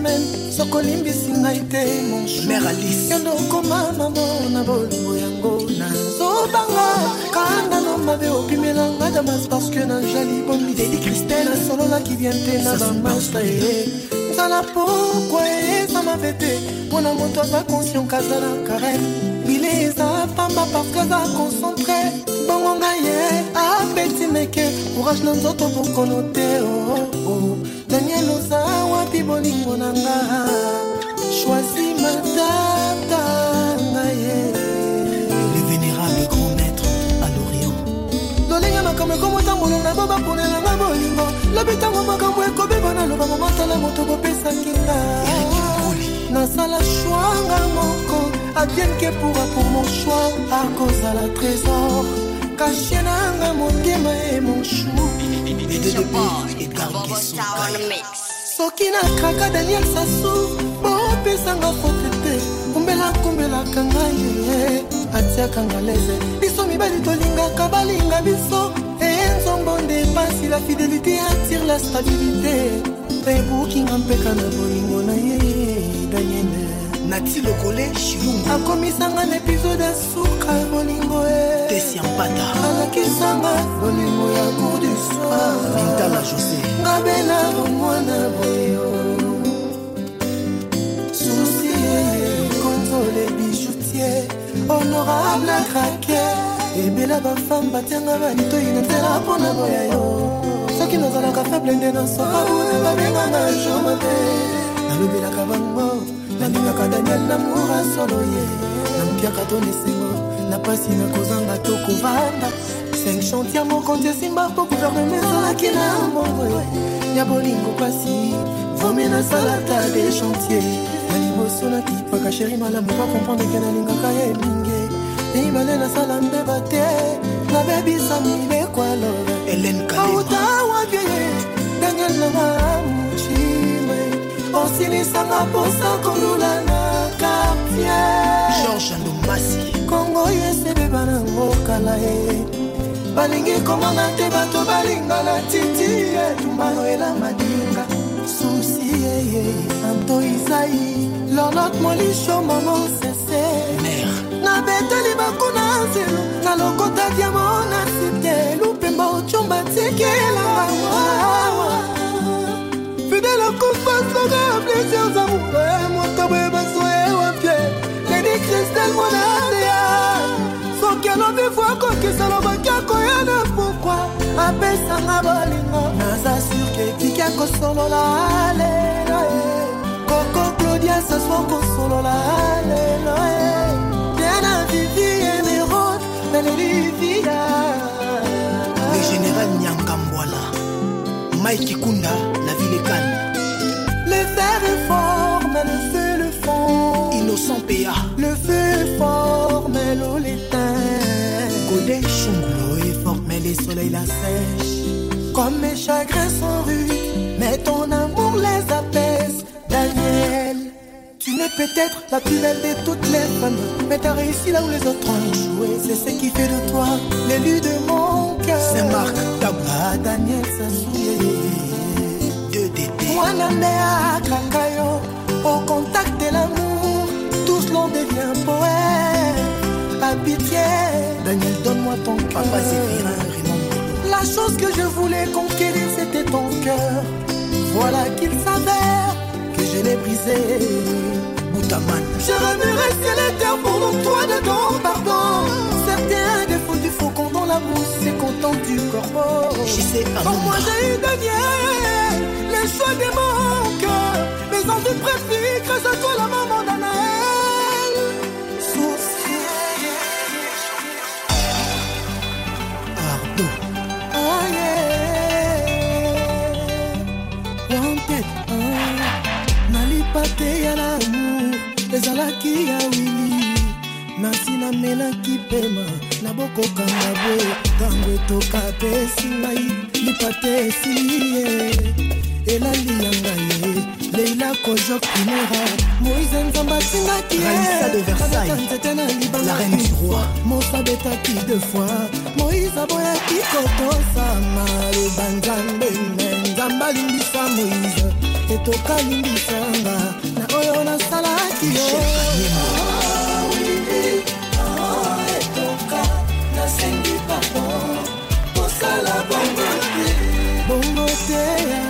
specimen soki olimbisi ngai te monsumeraliyondo okoma mamo na bolingo yango nazobanga kanda na mabe obimelanga damas parceke na jali bomi dedi kristel nasololaki bien te na bamasta ye ezala pokwa eza mabe te mpona moto aza conscient kazala karem bile eza pamba parke aza concentre bongo ngai ye apeti meke courage na nzoto bokono te oo daniel oza wapi bolingo na nga shwazi matata ngaye le vénérable grand maître à l'orient lolinga makambo ekomotambola na bo baponelanga bolingo lobi ntango makambo ekobeba na loba momosala moto bopesakinga nasala shwanga moko abienke pora pour mon choix akozala trésor kashe nanga motema e monshu soki nakaka daniel sasu bopesanga foki te kumbelakumbelaka ngai atiaka ngalese biso mibali tolingaka balinga biso enzombo nde pasi la fidelité atire la stabilité ebukinga mpeka na bolingo na ye daniele nati lokole shiungu akomisanga na epizode ya suka bolingo e tesiampata alakisanga bolingo ya cour du soir mintala josé ngabela bomwana boyo susi konzole bijoutier honorable krake ebela bafame batianga banitoi na nzela mpona boya yo soki nazalaka faible nde nasoka buna babenganga jo mabe nalobelaka bango nalingaka daniel namour asolo ye nampiaka to nesengo na mpasi nakozanga to kovanda cinq chantier moko nti esimba po guverneme ezalaki na mbongo ya bolingo pasi vome nasalata de chantier na liboso nakipaka sheri malamu bakomprendreke nalingaka ye mingi mibale nasala mbeba te nabebisa mibekwalo elenkauta wapie daniel nama kosilisanga mposa kolula na kartier george ndomasi kongo yesebeba nango kala ye balingi komona te bato balingana titi etumba noela madinga susi yeye anto izai lorlot molisho momo sese nabeteli bakuna nzelo na lokota diamo na site lupemba ocomba tikelanga wawa lelo kofatlaka plaisir zamour moto boye bazoye wapie leni kristel monarea soki alobi fo akokisa lobaki akoya na pokwa apesanga bolingo naza surke ekiki akosolola lelo koko claudia seswa kosolola lelo e. e. biana vivi enerot nalelivia le général nyangambwala mike kunda na vileka Terre est fort, mais le feu le fond. Innocent PA. Le feu est fort, mais l'eau l'éteint. Godé l'eau est forte, mais les soleils la sèche. Comme mes chagrins sont rues, mais ton amour les apaise. Daniel, tu n'es peut-être la plus belle de toutes les femmes, mais t'as réussi là où les autres ont joué. C'est ce qui fait de toi l'élu de mon cœur. C'est Marc pas ah, Daniel souillé voilà à au contact de l'amour, tout l'on devient poète. A pitié, Daniel, donne-moi ton cœur. Hein, la chose que je voulais conquérir, c'était ton cœur. Voilà qu'il s'avère que je l'ai brisé. Boutaman. Je remuerai ciel et terre pour mon toi dedans pardon. Certains défauts du faucon dans la mousse c'est content du corbeau. Pour moi j'ai eu Daniel. les choix de mon cœur, mes envies pratiques, grâce à toi la maman d'Anaël. Ardo. Oh yeah. Wanted. Oh. nalipate ya lamour ezalaki ya wili na nsina melaki pema na bokokanga boye ntango etoka pe esingai lipate esili ye elali ya ngai e. leila kojo kimera moise nzambe atingakieanzete na libanga e. mosabetaki de fois moise aboyaki kotosama loba nzambe me nzambe alimbisa moise etoka limbisanga na oyo nasalaki yo e. bongo te ya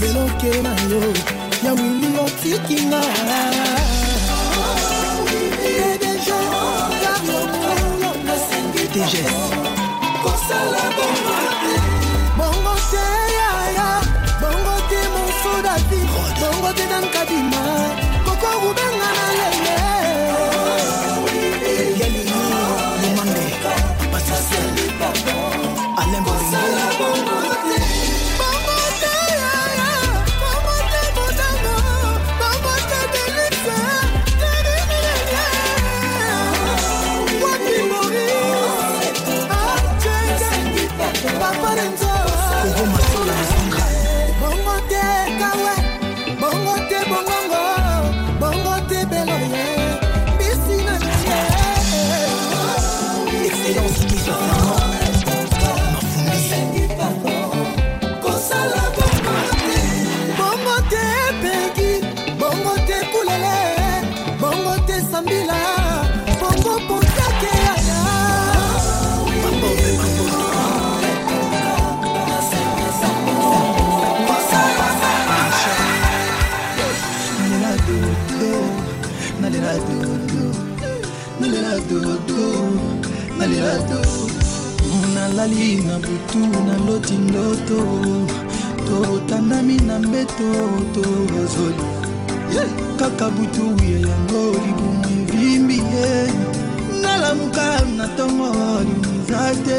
veloke na yo ya wili otikinga bongo te yaya bongo te mosodapi bongo te nankadi ezali na butu naloti ndoto totandami na mbeto tozoli kaka butu ya yango libumu evimbi ye nalamuka na ntongo limuza te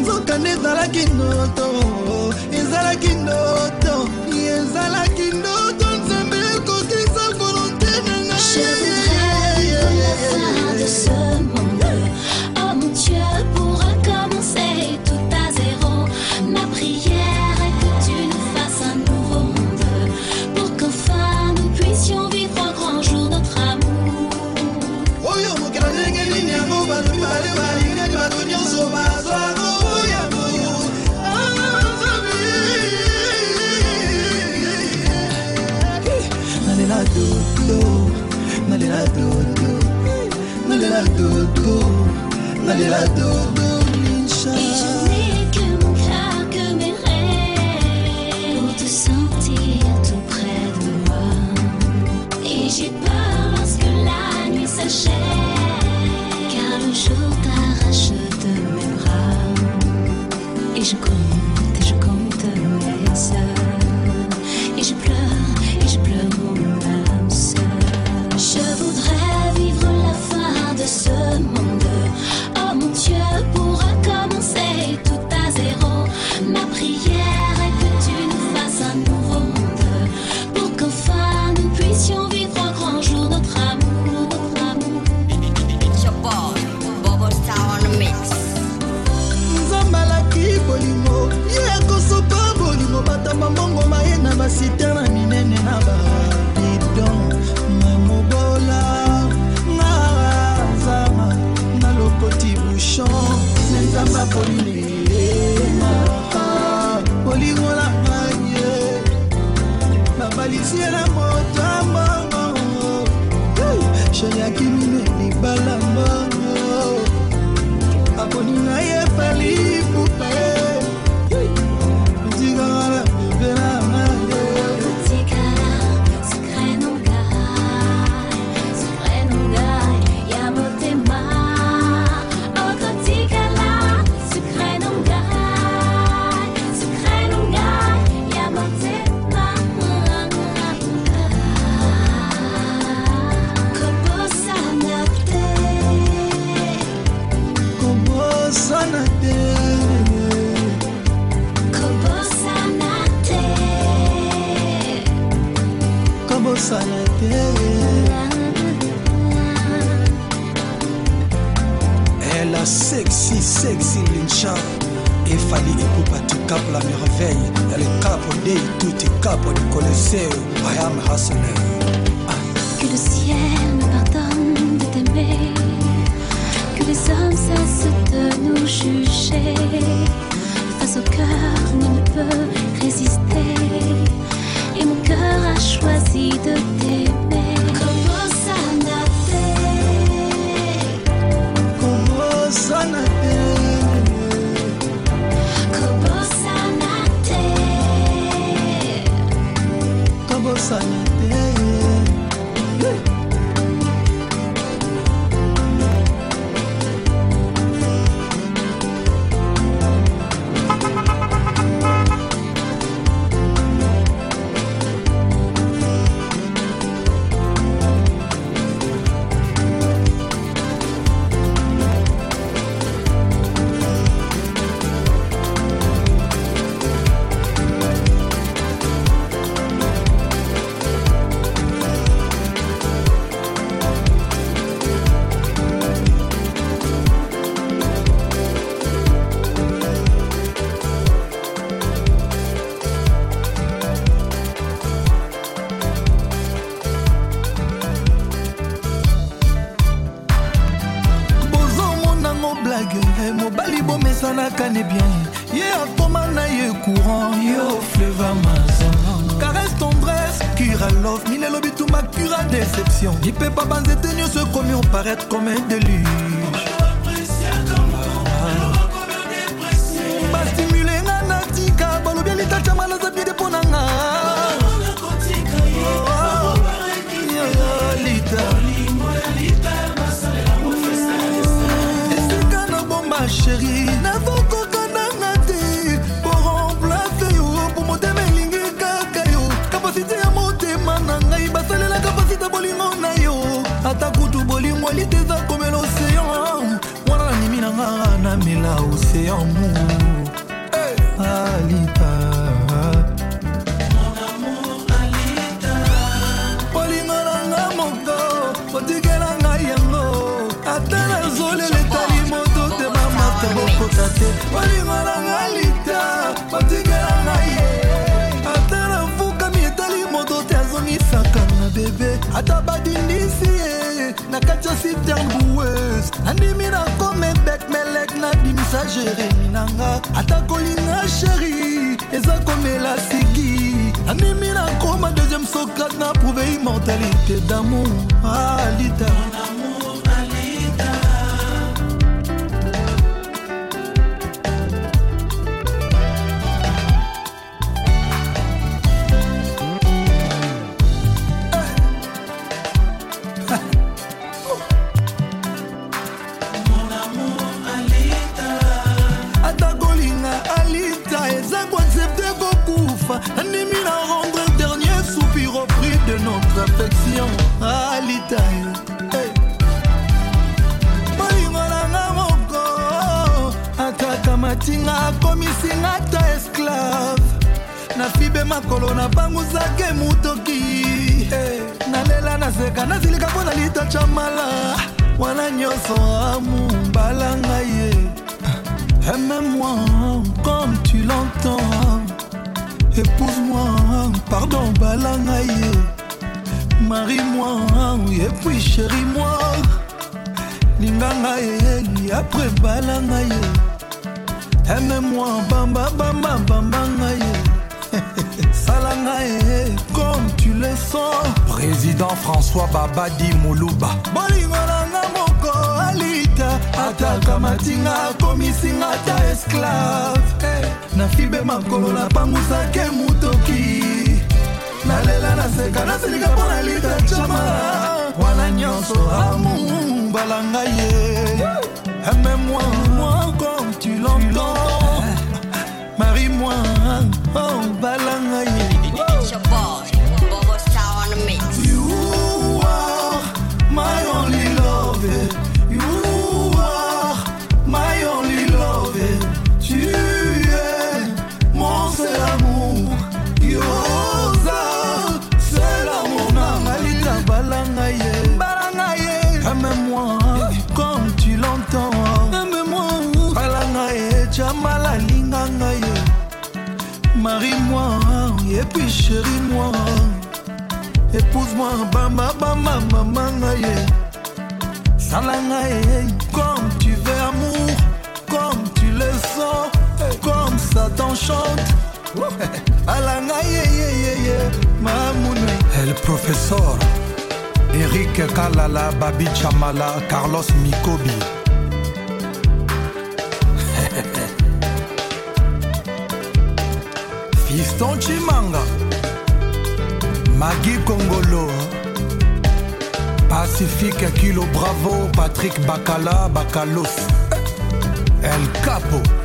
nzoka nde ezalaki ndoto ezalaki ndoto dodo, la dodo. chérie jositer boueuse andimi nakome bek melek nabimisa jeremi nanga ata kolinga sheri eza komela siki andimi nakoma deuxième socrate na prouve immortalité damour alita ah, akomisinga ta esclave nafibe makolo nabanguzake motoki eh, nalela naseka nazilika mpo na litacha mala wana nyonso amumbala ngai ye aime-moi comme tu l'entends épouse-moi pardon bala ngai ye marie-moi et puis chéri-moi linganga ye après bala ngai ye aime-moi bamba bamba bamba ngaye sala ngaye comme tu le sens président françois babadi moluba bolingo nanga moko alita ataka matinga akomisinga ata esclave eh, nafibe makolo napangusaki motoki nalela naseka nasilika mpo na lita chama wana nyonso amu balanga ye yeah. Eh, Aime-moi, moi comme tu l'entends. Eh, Marie-moi, oh, balangaye. Marie-moi, et puis chérie-moi. Épouse-moi, bamba, bamba, bamba, naïe. Eh, eh, comme tu veux, amour, comme tu le sens, comme ça t'enchante. Eh, El professeur Eric Kalala, Babi Chamala, Carlos Mikobi. fiston cimanga magi kongolo pacifique kilo bravo patrik bakala bakalos el capo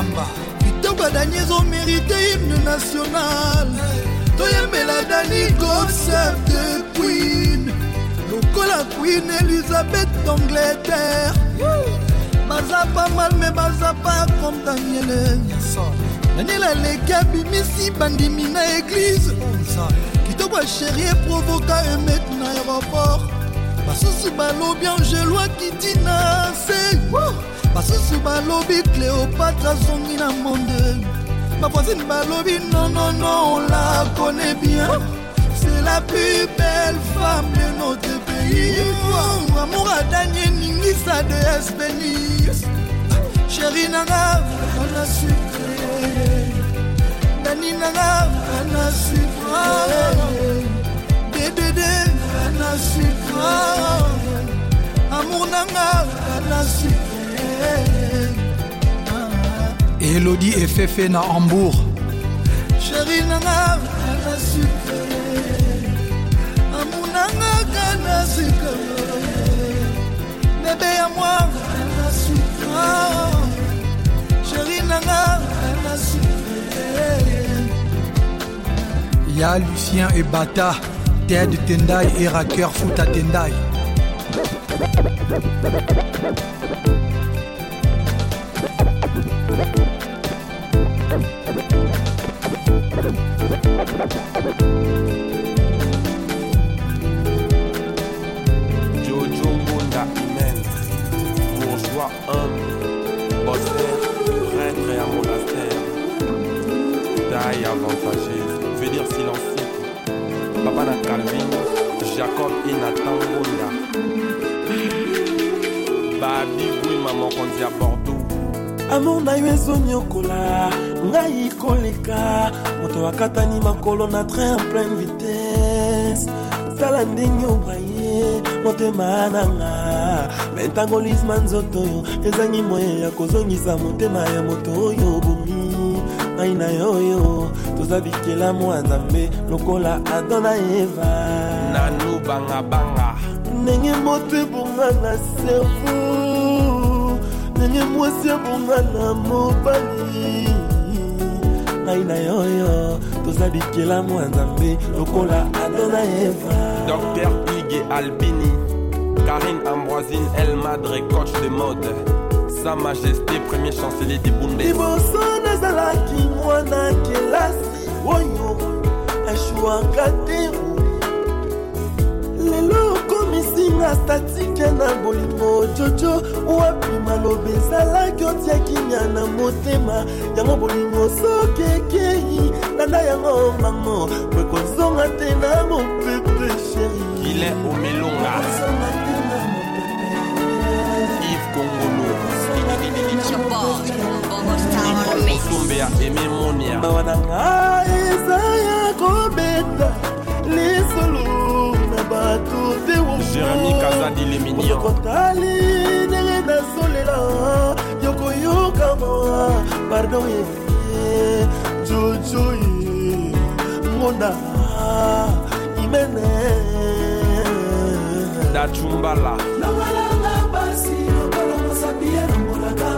pamba kitoko dani ezomérite hymne national toyembela dani concept queen lokola queen elizabeth d'angleterre baza pa mal me baza pa comme daniele daniel aleki abimisi bandimi na eglize kitoko asheri eprovoka emet na aéroport basusu balobi angeloa kiti na se basusu balobi cléopatre azongi na monde bavoisine balobi nonono on la connaît bien c'est la plus belle femme de notre pays amour adani eningisa de espenis sheri nanga ana sucre dani nanga ana sucre dedede ana sucre amour nanga ana sucre Ah. elodi efefe na hambourg sheri nanga na sukale amunangaka na sukale bebe ya mwanga na sukale sheri nanga na sukale ya lucien ebata ted tendai et raqueur foot à tendai Jojo Monda humaine, bourgeois humble, bosseur, prêtre et à monastère. Taille avantagée, venir silencieux. Papa na Calvin, Jacob et Nathan Monda. Babi, oui, maman, on dit à Bordeaux. Amanda, yo au nyokola. ngai koleka moto akatani makolo na train en pleine vitese tala ndenge obraye motema nanga me ntango lisma nzoto oyo ezangi moye ya kozongisa motema ya moto oyo obongi ngai na yoyo toza bikelamu ya nzambe lokola adona eva nanu bangabanga ndenge moto ebonga na servo ndenge mwasi ebonga na mobali ngai na yo yo toza bikelamo ya nzambe lokola adona eva dr pige albini karine ambroisine el madre coach de mode sa majesté premier chancelier de bunde liboso nazalaki mwana kelasi oyo ashwaka te nanga statike na bolingo jojo wapi maloba ezalaki otia kimia na motema yango bolingo soki ekei landa yango mango ekozonga te na mopepe sheri ile omelonga ive kongolo mawa na ngai okotali ndenge nazolela yokoyoka mawa pardon ye jojo ye ngonda imene dacumbala nabalanga basi lokolo mosapi elongolaka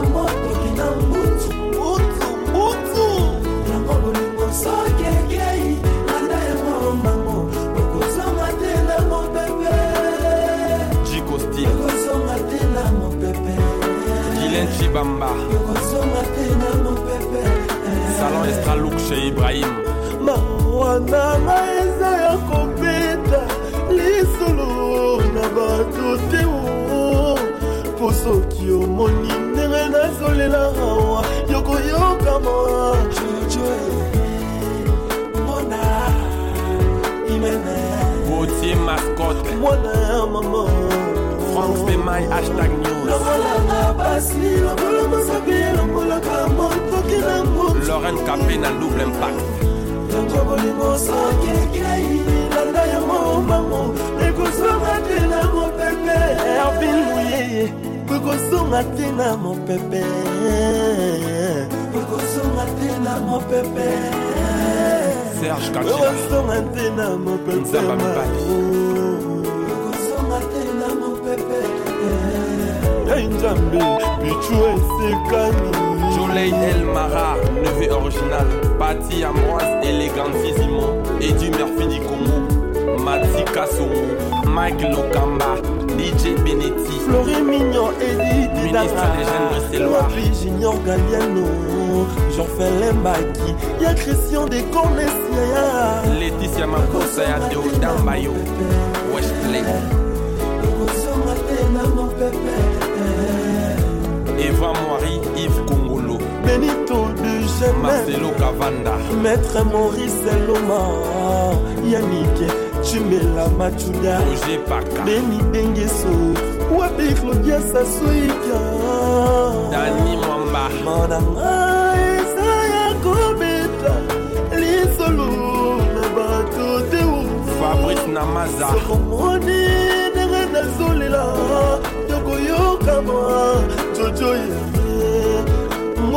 libamba salon estralouk chez ibrahim mawananga eza ya kobeta lisolo na bato te po soki omoni ndenge nazolela awa yokoyokama botie maskote mwana ya mama frank pe mai hashtag news lauren kape na double impact yango bolingo soki ekei landa yango mbango ekozonga te na mopepe erbiluye ekosonga te na mopepe ekosonga te na mopepe serge kasonga te na mopepe Njambi, Pichou et Jolei El Mara, neveu original, Patti Amroise et les Edu Murphy Nikomo, Mati Kassomo, Mike Lokamba, DJ Benetti, Florimignon, Mignon et Didi Ministre des Jeunes Junior Galliano, Jean-Phil Lembaki, Y'a Christian Descornesia, Laetitia Makosa, Adéo Dambayo, Westlake. Marie Yves Kongolo Benito Dugemen Marcelo Cavanda Maître Maurice Loma Yannick Chimela Machuda Roger Paka Beni Dengeso Wapi Claudia Sasuika Dani Mamba Mananga Esaya Kobeta Lisolo Nabato Teo Fabrice Namaza Sokomoni Nere Nazolela Tokoyokama Jojo Yama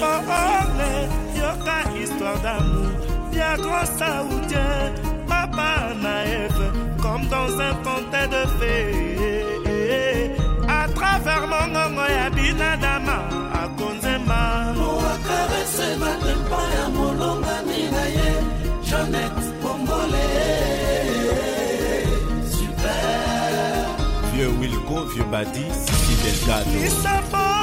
na parole yoka histoire d'amour ya grand saoudien papa naeve comme dans un conte de fée à travers mongongo ya binadama akonzema oakarese batempa ya molongani na ye janet bombole super vieux wilco vieux badi sisi delgado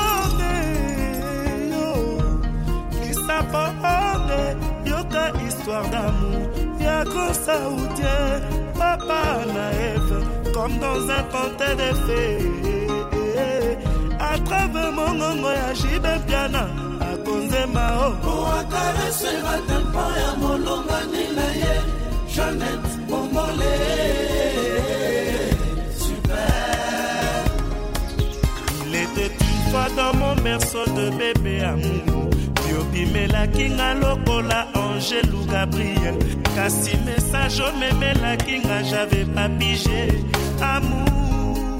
na poonde yoka histoire d'amour ya kosaudie papa na eve comme dans un conte de fée atrave mongongo ya jibe piana akonzema o oakaresera tempa ya molongani na ye janet bombole super il était une fois dans mon berceau de bébé amour ondimelaki nga lokola angelu gabriel kasi message omemelaki nga javais papige amour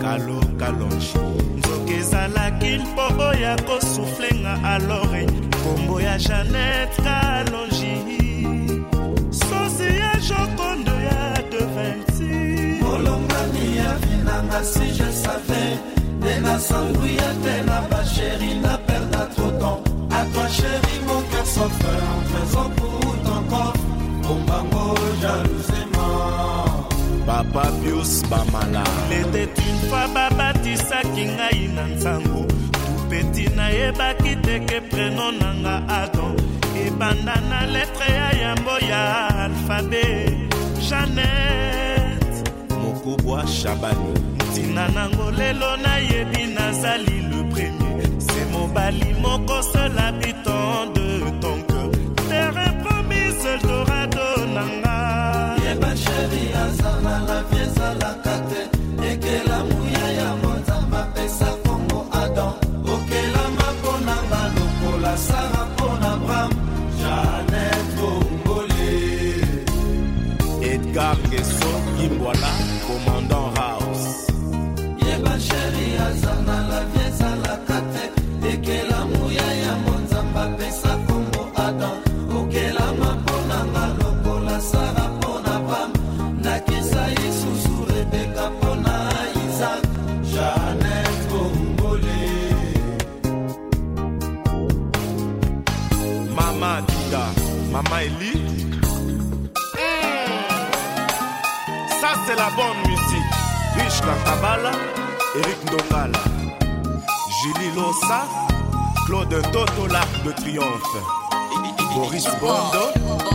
kalokalonge nzoki ezalaki mpo oyo akosufle nga alore nkombo ya janet kalongi sosi ya jokondo ya devinti molongani ya vinanga si je savais nde nasangwia te na basheri na babius bamala leteti mfa babatisaki ngai na nzango kupeti nayebaki teke preno nanga adon ebanda na letre ya yambo ya alfabe janet mokubwa shabani ntina nango lelo nayebi nazali le premier se mobali moko sela biton de Kabala, Eric Ndongala, Julie Lossa, Claude Toto, de Triomphe, Boris Bondo.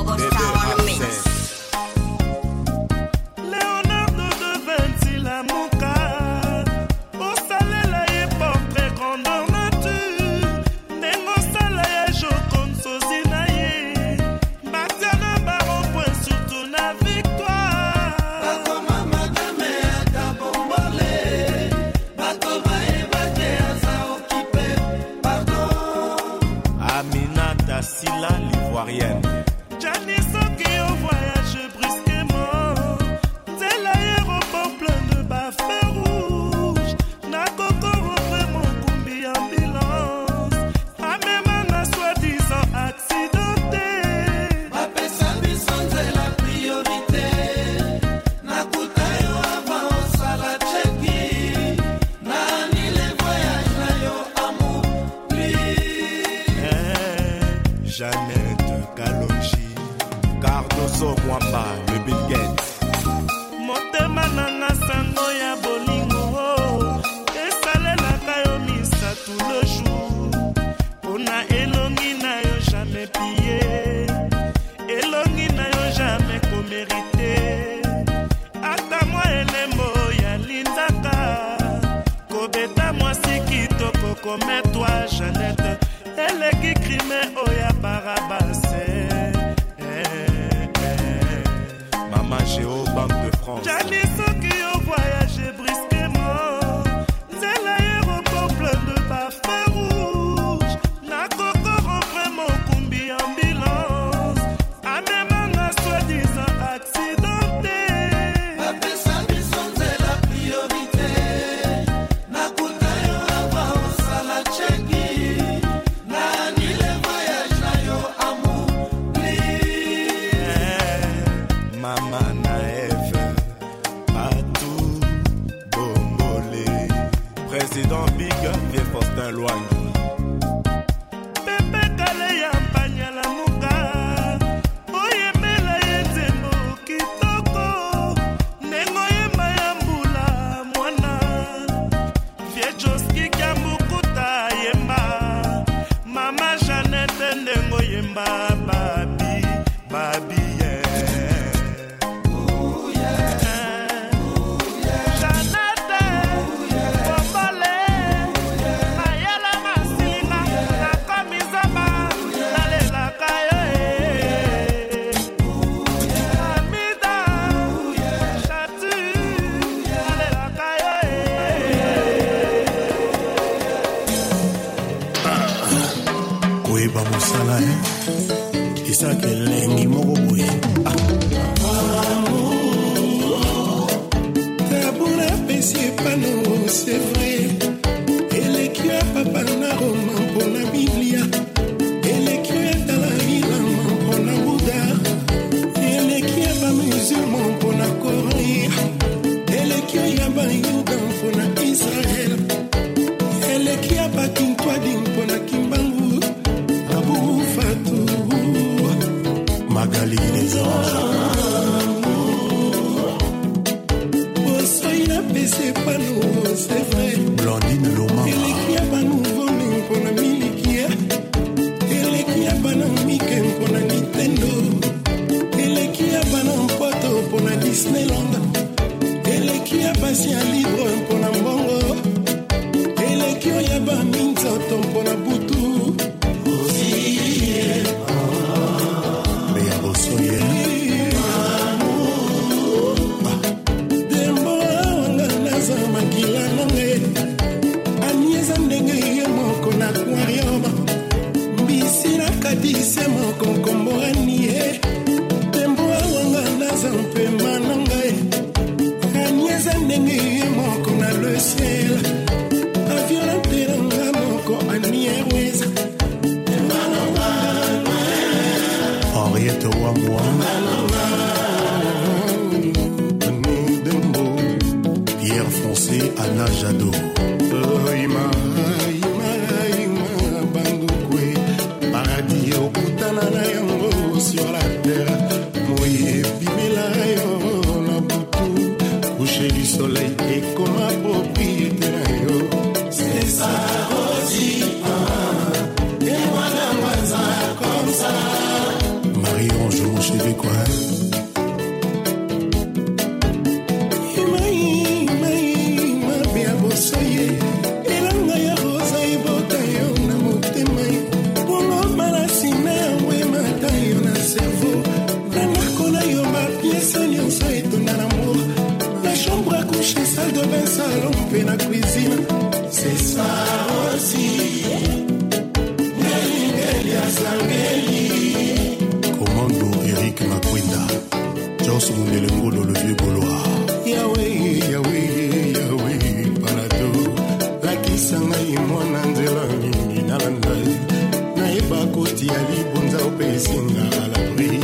esinga à l'abri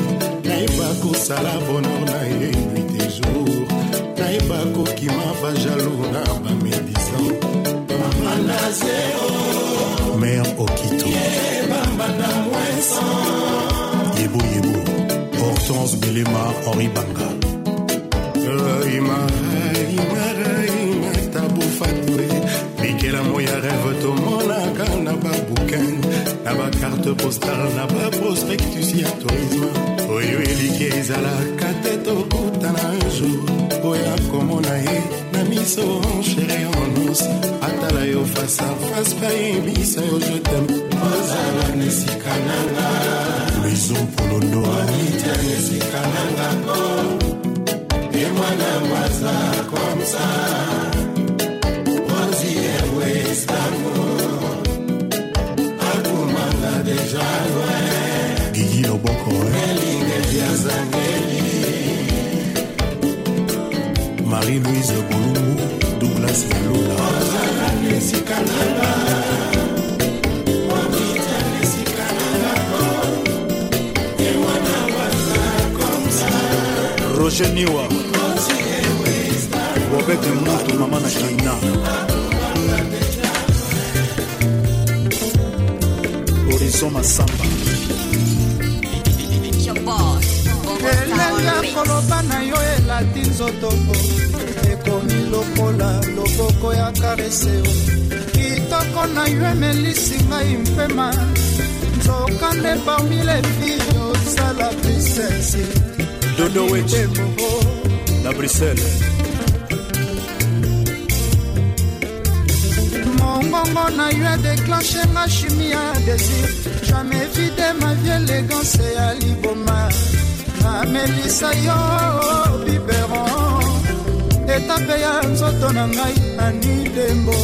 nayeba kosala bonor na ye nuit de jour nayeba kokima bajalou na bamédisan bambanda zero mare okito yeboyebo hortense belema henri banga carte postale na baprospectus ya tourisme oyo eliki ezalaka te tokutana jour oya komona ye na miso enchere ononse atala yo fasa fase mpe ayebisa yo jetem ozala na esika nanga luison polondo anita na esika nangako ye mwana mwaza komsa ozi ewe istanbul azangeli marie-louise bolungu douglas yalula ozalanga esika na nga roger niwa bobete mutu mama na kina horizon masamba koloba na yo elati nzoto ekomi lokola loboko ya karese kitoko na yo emelisi ngai mpema nzoka nde parmi lefi osala princesi dodowec na bruxelles mongongo na yo adéclenche nga chimie ya désir jamais vide ma vie élégance ya liboma amelisa yo biberon etape ya nzoto na ngai ani dembo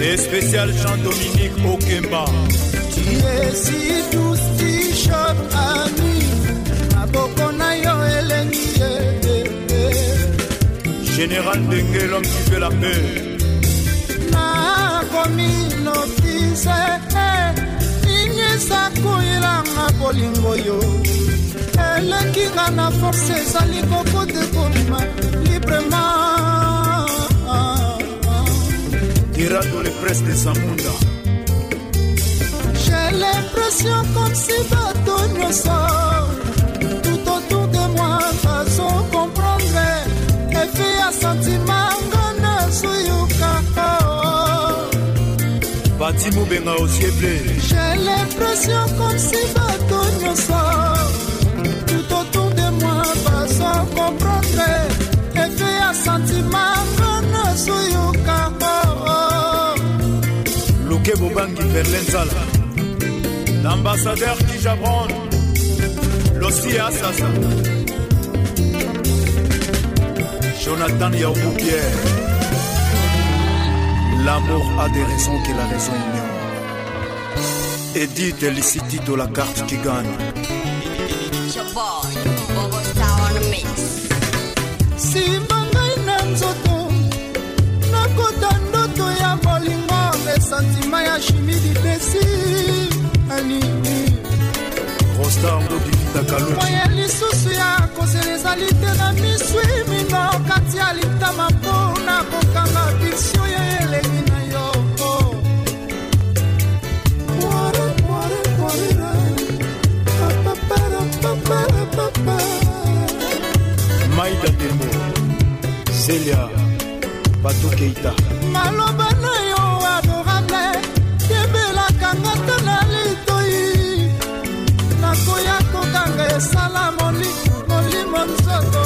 le spécial jean dominique okemba tiesi tustishot ami maboko na yo elengi yebebe général ndenge l'homme qui fait la paix nakomi notise eh. eh. kopesa koyelanga bolingo yo eleki nga na force ezali kokote komima librema tirado le prince de samunda j'ai l'impression comme si bato nyonso pati mobenga osieple j'ai l'impression comme si bato nyonso tout autour de moi bazo comprendre efe ya sentima ngana soyokango luke bobangi verle nzala l'ambassadeur qui jabron losi asasa jonathan yaobupiere L'amour a des raisons que la raison ignore. Edith et Licity de la carte qui gagne. simbangai na nzoto nakota ndoto ya bolingo mesantima ya chimi didesi alini moya lisusu ya kozela ezali te na miswi mingo kati ya litama mpo na kokanga biso ya elengi celia bato keita maloba na yo adorable yebelaka nga ta na litoi nakoya kokanga esala molimo nzoto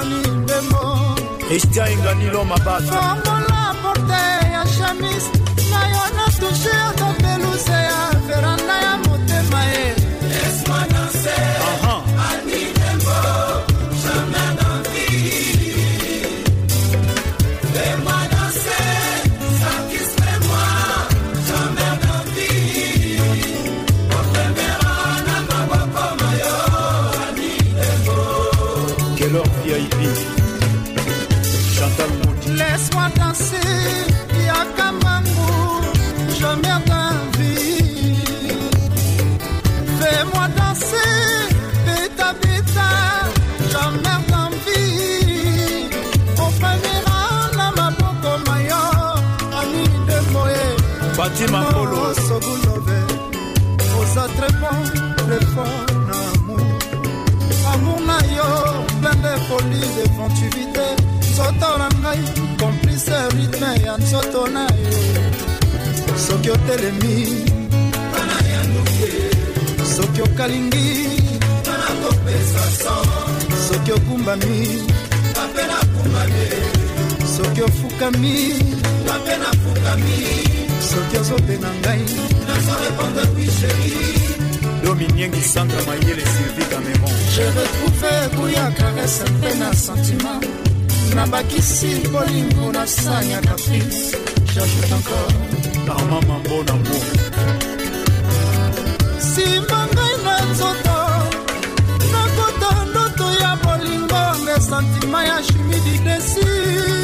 alibemo ah, kristian enganilo mabasaomola porte ya shamis na yo natushe odobeluse ya veranda ya motema ye esmanase mati makolo oza trepon trefort na amour amour na yo plein de folie de ventivité nzoto na ngai complice rythme ya nzoto na yo soki otelemi soki okalingi soki okumbami soki ofukami soki azote na ngai dominiengi sandra mayele sylvie cameron je retrouve kuya karese mpe na sentiment nabakisi bolingo na sani ya caprice jajoute encore arma mambo na mo nsima ngai na nzoto nakota ndoto ya bolingo nge sentima ya chimie du desir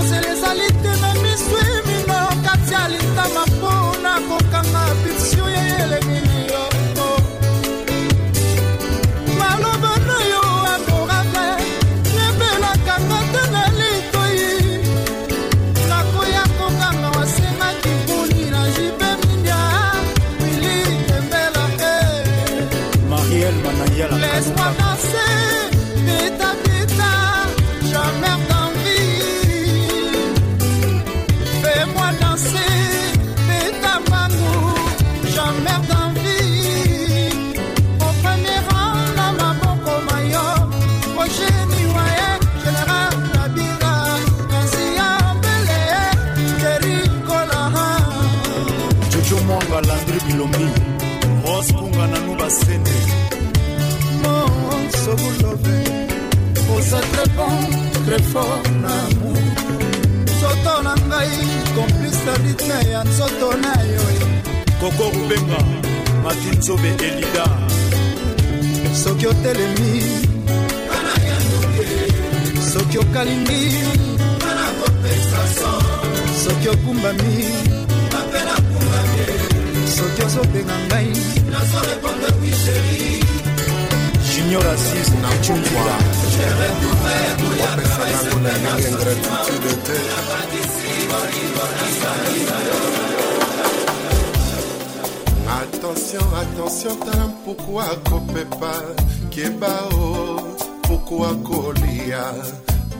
kosala ezali te na miso fort na nsoto na ngai komplisa ritme ya nzoto na yo koko rubenga matinzobe elida soki otelemi soki okalingi soki okumbami soki ozobenga ngai junior assis na chungwa wapesa yangu na ndenge gratitude te attention attention tala mpuku akopepa kebao oh, mpuku akolia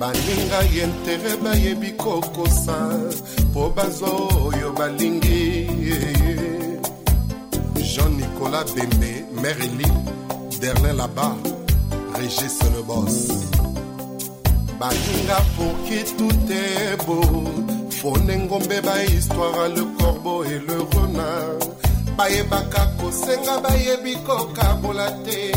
baninga ye ntere bayebi kokosa mpo bazwa oyo balingi eh, eh. jean nicolas bembe merelin Derlin là-bas, Régis le boss. Balinga pour qui tout est beau. Fonengombe ba histoire, le corbeau et le renard. bayebaka kosenga bayebi kokabola te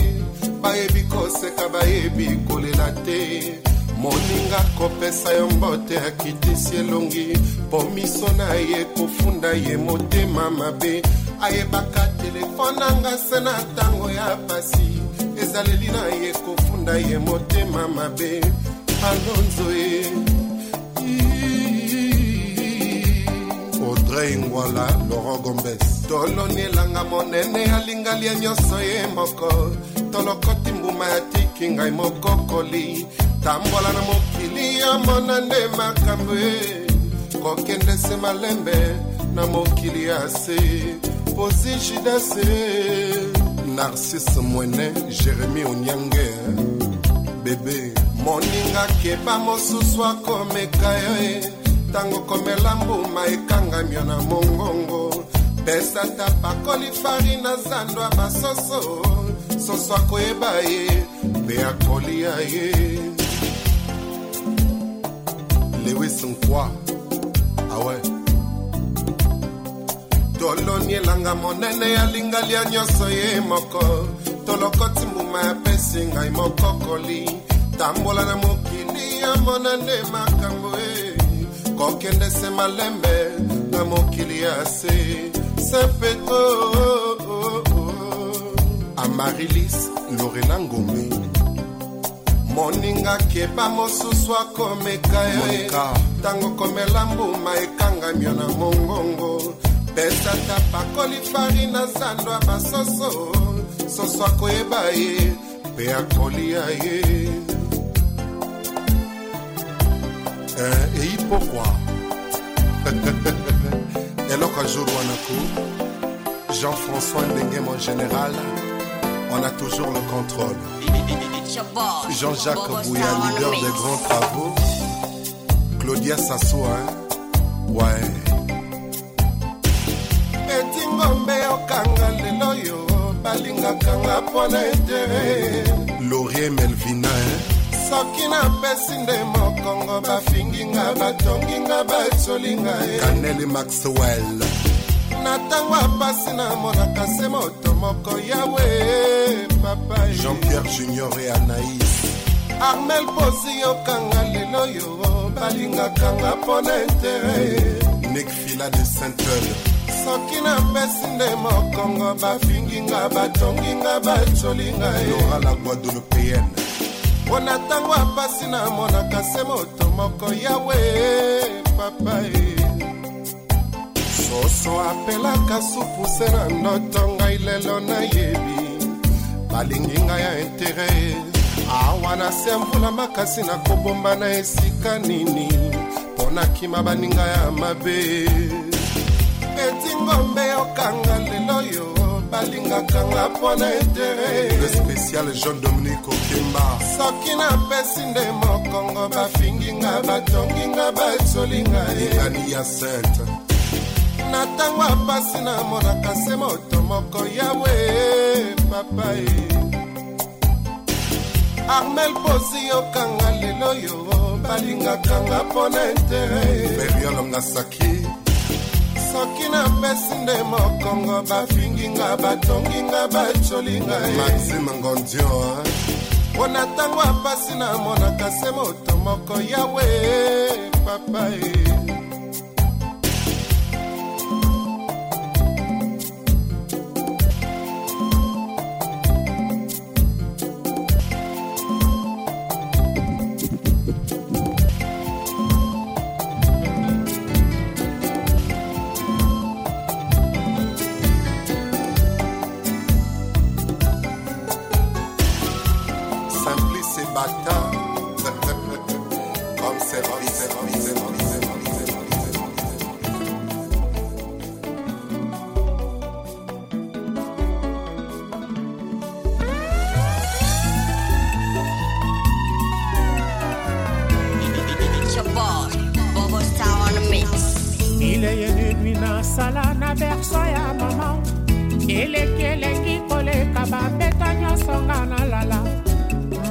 bayebi koseka bayebi kolela te moninga kopesa yo mbote akitisi elongi mpo miso na ye kofunda ye motema mabe ayebaka telefone nanga se na ntango ya pasi ezaleli na ye kofunda ye motema mabe alonzo ye audrey ngwala loro gombes tolonielanga monene alingali ya nyonso ye moko tolokoti mbuma ya tiki ngai moko koli tambola na mokili ya mona nde makambo ye kokende se malembe na mokili ya se rosi jidase narcise mwene jeremi onyange bebe moninga keba mosusu akomeka yo ntango komela mbuma ekangamio na mongongo pesa tapakoli fari na zando ya basoso soso akoyeba ye mpe akolia ye lewis nkwa awe ah ouais. doloni elanga monene alingalia nyonso ye moko tolokoti mbuma apesi ngai mokokoli tambola na mokili ya monene makambo e kokende se malembe na mokili ya se sepeto oh, oh, oh. amarilis lorela ngome moninga keba mosusu akomeka ye ntango komela mbuma ekanga mio na mongongo Pesata bakoli fari na zando ya basoso soso akoyeba ye mpe akolia ye eh, eyi pokwa eloko ajour wana ko jean-françois ndenge mon général on a toujours le contrôle jean-jacques bouya leader de grands travaux claudia Sasso, hein? ouais ngombe yokanga lelo oyo balingakanga mpona ete lorie melvina eh? soki napesi nde mokongo bafinginga batonginga batyolinga kaneli maxwell na ntango apasi namonaka se moto moko yawe papa jean-pierre junior e anaïs armel posi yokanga lelo oyo balingakanga mpona intere nek fila de saint-eule soki napesi nde mokongo bafinginga batonginga bacolinga yeoralaguadolopéenne mpo na ntango apasi namonaka se moto moko yawe papa e soso apelaka supu se na ndoto ngai lelo nayebi balingi ngai ya intere awa na se ya mbula makasi nakobomba na esika nini mpo nakima baninga ya mabe maketi ngombe yokanga lelo yo balingakanga mpona etere le spécial jean dominique okemba soki napesi nde mokongo bafinginga batonginga batyolinga ani ya sete na ntango apasi namonaka se moto moko yawe papa ye armel posi yokanga lelo yo balingakanga mpona etere beriolonga saki nakoki napesi nde mokongo bafinginga batonginga bacolinga maxime ngondio mpo na ntango apasi namonaka se moto moko yawe papa e eleki elengi koleka bambeta nyonso nga nalala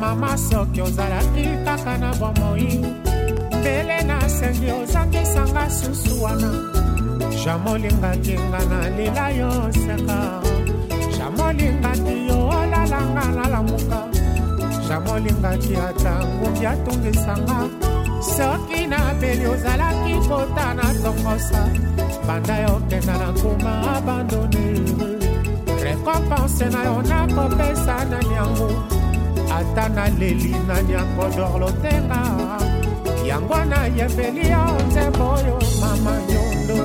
mama soki ozalaki kaka na bomoi mbele nasengi ozangisanga susu wana jamolingaki nga na lela yo seka jamolingaki yo olalanga nalamuka jamolingaki ata ngungi atungisanga soki nabeli ozalaki kota na tongosa banda yokenda na nkuma abandone rekompanse na yo nakopesa na yango ata naleli na yango mama yondo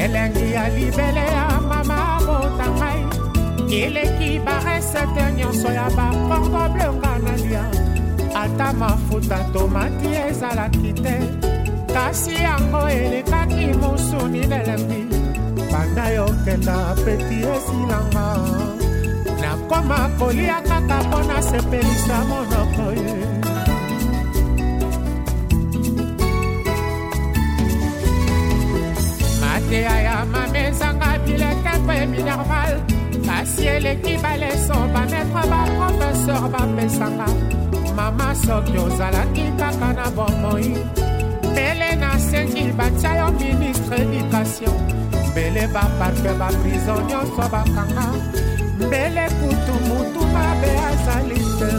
elengi eleki baresete nyonso ya bacordoblenga na lia ata mafuta tomati ezalaki te kasi yango elekaki mosuni lelembi banda yokenda peti esilanga nakoma kolia kaka mpo nasepelisa monoko ye mateya ya mamezanga bileke mpo eminerval kasi eleki baleso bametre baprofeser bapesaka mama soki ozalaki kaka na bomoi mbele nasengi batya yo ministre edikation mbele baparke baprizo nyonso bakanga mbele kutu mutu mabe azali te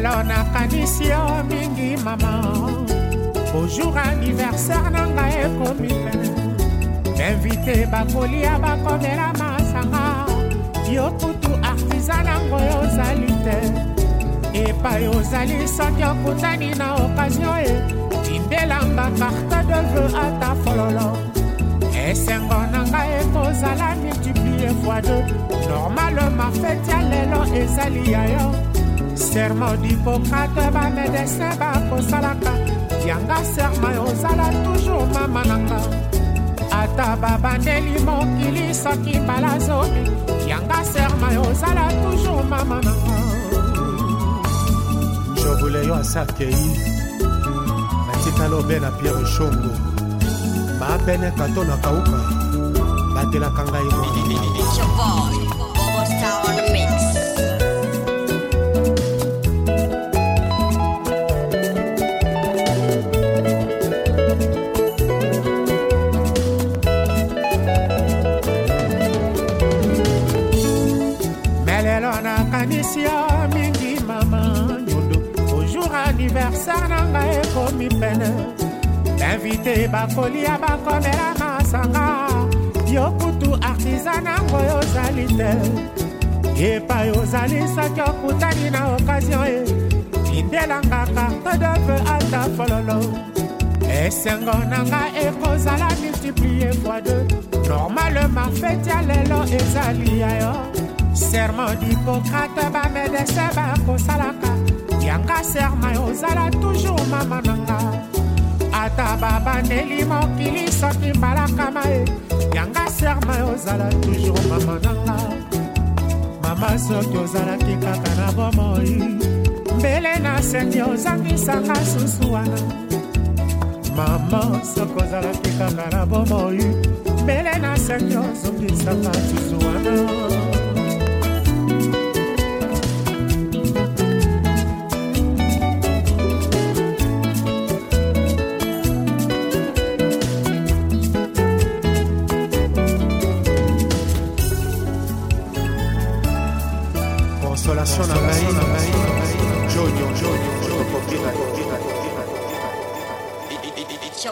lelo nakanisi yo mingi mama bojour aniversaire na ngai ekomi bainvite bakolia bakomela masanga yo kutu artiza nango ozali te epai ozali soki okutani na okazio e tindelanga carte de veu ata fololo esengo na ngai ekozala multiplie fois 2 normalema feti ya lelo ezali ya yo serma dipokrate bamedecin bakosalaka yanga serma ozala toujours mama nanga ata babandeli mokili soki mbala zomi yanga serma ozala toujours mama nanga jobule yo asakei batikala obe na pierre shongo baapene kato na kauka batelaka ngai mwana invité bakolia bakomela masanga yo kutu artiza nango yozali te epai ozalisaki okutani na okazio e tindelanga karte de veu ata fololo esengo nanga ekozala multiplie fois deux normalement feti ya lelo ezali ya yo serment d'hipokrate bamedese bakosalaka yanga serma ozala toujours mama ata babandeli mokili soki mbalakama ye yanga serma ozala toujours mama nanga mama soki ozalaki kaka na bomoi mbele na sengi ozangisanga susu wana mama soki ozalaki kaka na bomoi mbele na sengi ozongisanga susu wana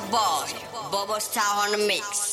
your boy, Bubba Style on the mix.